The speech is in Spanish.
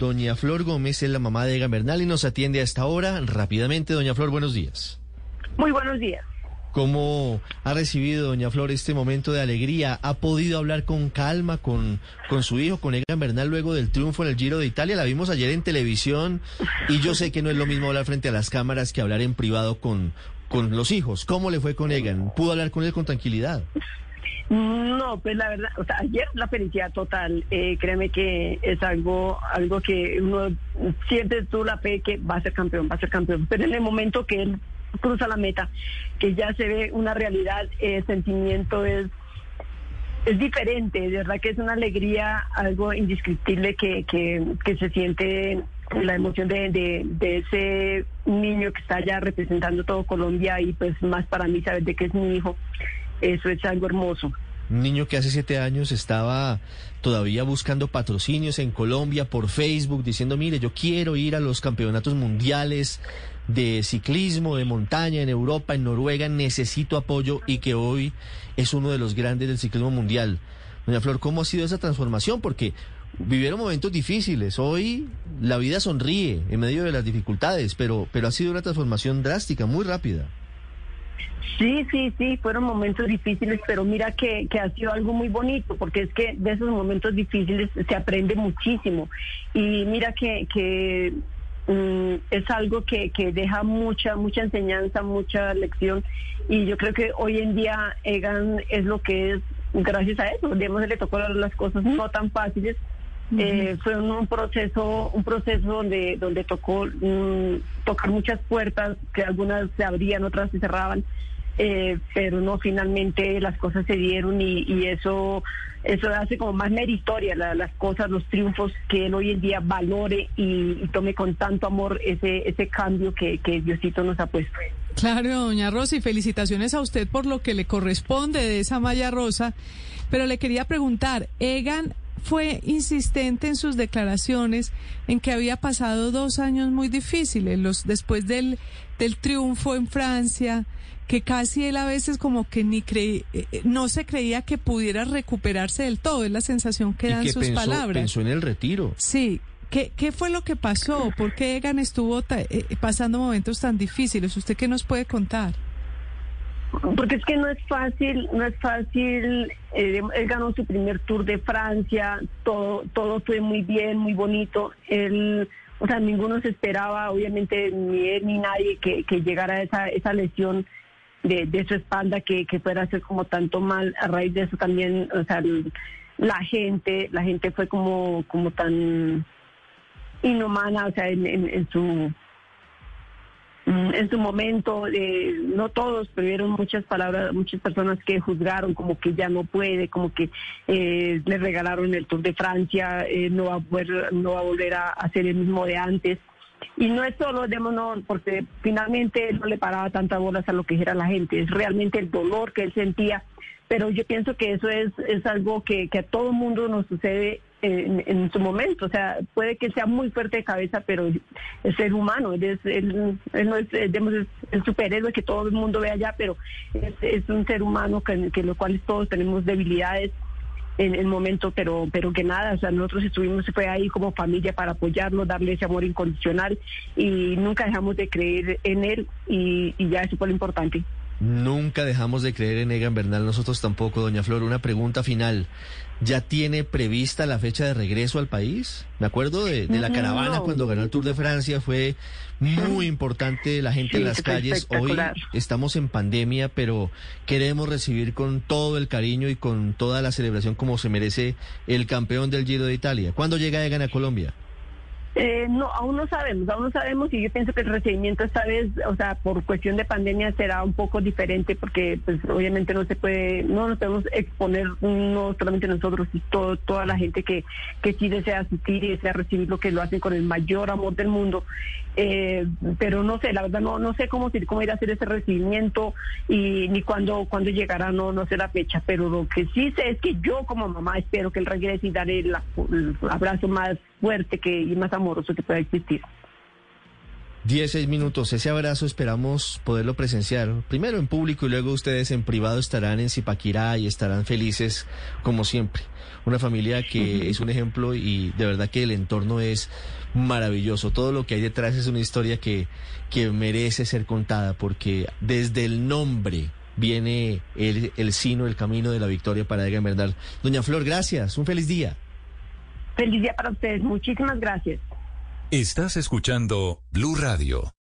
Doña Flor Gómez es la mamá de Egan Bernal y nos atiende a esta hora. Rápidamente, doña Flor, buenos días. Muy buenos días. ¿Cómo ha recibido, doña Flor, este momento de alegría? ¿Ha podido hablar con calma con, con su hijo, con Egan Bernal, luego del triunfo en el Giro de Italia? La vimos ayer en televisión y yo sé que no es lo mismo hablar frente a las cámaras que hablar en privado con, con los hijos. ¿Cómo le fue con Egan? ¿Pudo hablar con él con tranquilidad? No, pues la verdad, o sea, ayer la felicidad total, eh, créeme que es algo, algo que uno siente tú la fe que va a ser campeón, va a ser campeón, pero en el momento que él cruza la meta, que ya se ve una realidad, el sentimiento es es diferente, de verdad que es una alegría, algo indescriptible que, que, que se siente la emoción de, de, de, ese niño que está allá representando todo Colombia y pues más para mí saber de que es mi hijo. Eso es algo hermoso. Un niño que hace siete años estaba todavía buscando patrocinios en Colombia por Facebook, diciendo, mire, yo quiero ir a los campeonatos mundiales de ciclismo, de montaña en Europa, en Noruega, necesito apoyo y que hoy es uno de los grandes del ciclismo mundial. Doña Flor, ¿cómo ha sido esa transformación? Porque vivieron momentos difíciles, hoy la vida sonríe en medio de las dificultades, pero, pero ha sido una transformación drástica, muy rápida. Sí, sí, sí, fueron momentos difíciles, pero mira que, ha sido algo muy bonito, porque es que de esos momentos difíciles se aprende muchísimo. Y mira que, que mm, es algo que, que deja mucha, mucha enseñanza, mucha lección. Y yo creo que hoy en día Egan es lo que es gracias a eso. Digamos, le tocó las cosas no tan fáciles. Eh, fue un, proceso un proceso donde donde tocó mm, tocar muchas puertas que algunas se abrían otras se cerraban eh, pero no, finalmente las cosas se dieron y, y eso eso hace como más meritoria las cosas, los triunfos, que él hoy en día valore y, y tome con tanto amor ese, ese cambio que, que Diosito nos ha puesto. Claro, doña Rosy, felicitaciones a usted por lo que le corresponde de esa malla rosa, pero le quería preguntar, Egan fue insistente en sus declaraciones en que había pasado dos años muy difíciles, los después del, del triunfo en Francia, que casi él a veces como que ni creí, eh, no se creía que pudiera recuperarse del todo, es la sensación que dan sus palabras. Pensó en el retiro. Sí, ¿Qué, ¿Qué fue lo que pasó? ¿Por qué Egan estuvo eh, pasando momentos tan difíciles? ¿Usted qué nos puede contar? Porque es que no es fácil, no es fácil. Eh, él ganó su primer Tour de Francia, todo, todo fue muy bien, muy bonito. Él, o sea, ninguno se esperaba, obviamente ni él ni nadie que, que llegara esa, esa lesión de, de su espalda que, que fuera a hacer como tanto mal. A raíz de eso también, o sea, la gente, la gente fue como, como tan inhumana, o sea, en, en, su en su momento, eh, no todos, pero vieron muchas palabras, muchas personas que juzgaron como que ya no puede, como que eh, le regalaron el Tour de Francia, eh, no va a volver, no va a volver a hacer el mismo de antes. Y no es solo, no, porque finalmente no le paraba tantas bolas a lo que dijera la gente, es realmente el dolor que él sentía. Pero yo pienso que eso es, es algo que, que a todo mundo nos sucede en, su momento. O sea, puede que sea muy fuerte de cabeza, pero es ser humano, es, él, no es, digamos, el superhéroe que todo el mundo ve allá, pero es, es un ser humano que, que lo cual todos tenemos debilidades en el momento, pero, pero que nada, o sea, nosotros estuvimos, ahí como familia para apoyarlo, darle ese amor incondicional y nunca dejamos de creer en él y, y ya eso fue lo importante. Nunca dejamos de creer en Egan Bernal, nosotros tampoco, doña Flor. Una pregunta final. ¿Ya tiene prevista la fecha de regreso al país? Me acuerdo de, de la caravana cuando ganó el Tour de Francia, fue muy importante la gente sí, en las calles. Hoy estamos en pandemia, pero queremos recibir con todo el cariño y con toda la celebración como se merece el campeón del Giro de Italia. ¿Cuándo llega Egan a Colombia? Eh, no, aún no sabemos, aún no sabemos y yo pienso que el recibimiento esta vez, o sea, por cuestión de pandemia será un poco diferente porque pues obviamente no se puede, no nos podemos exponer no solamente nosotros y todo, toda la gente que, que sí desea asistir y desea recibir lo que lo hacen con el mayor amor del mundo. Eh, pero no sé, la verdad no, no sé cómo, cómo ir a hacer ese recibimiento y ni cuándo, cuándo llegará, no, no sé la fecha, pero lo que sí sé es que yo como mamá espero que él regrese y daré el, el abrazo más fuerte que, y más amoroso que pueda existir. 16 minutos. Ese abrazo esperamos poderlo presenciar. Primero en público y luego ustedes en privado estarán en Zipaquirá y estarán felices como siempre. Una familia que es un ejemplo y de verdad que el entorno es maravilloso. Todo lo que hay detrás es una historia que, que merece ser contada porque desde el nombre viene el, el sino, el camino de la victoria para Egan Bernal. Doña Flor, gracias. Un feliz día. Feliz día para ustedes. Muchísimas gracias. Estás escuchando Blue Radio.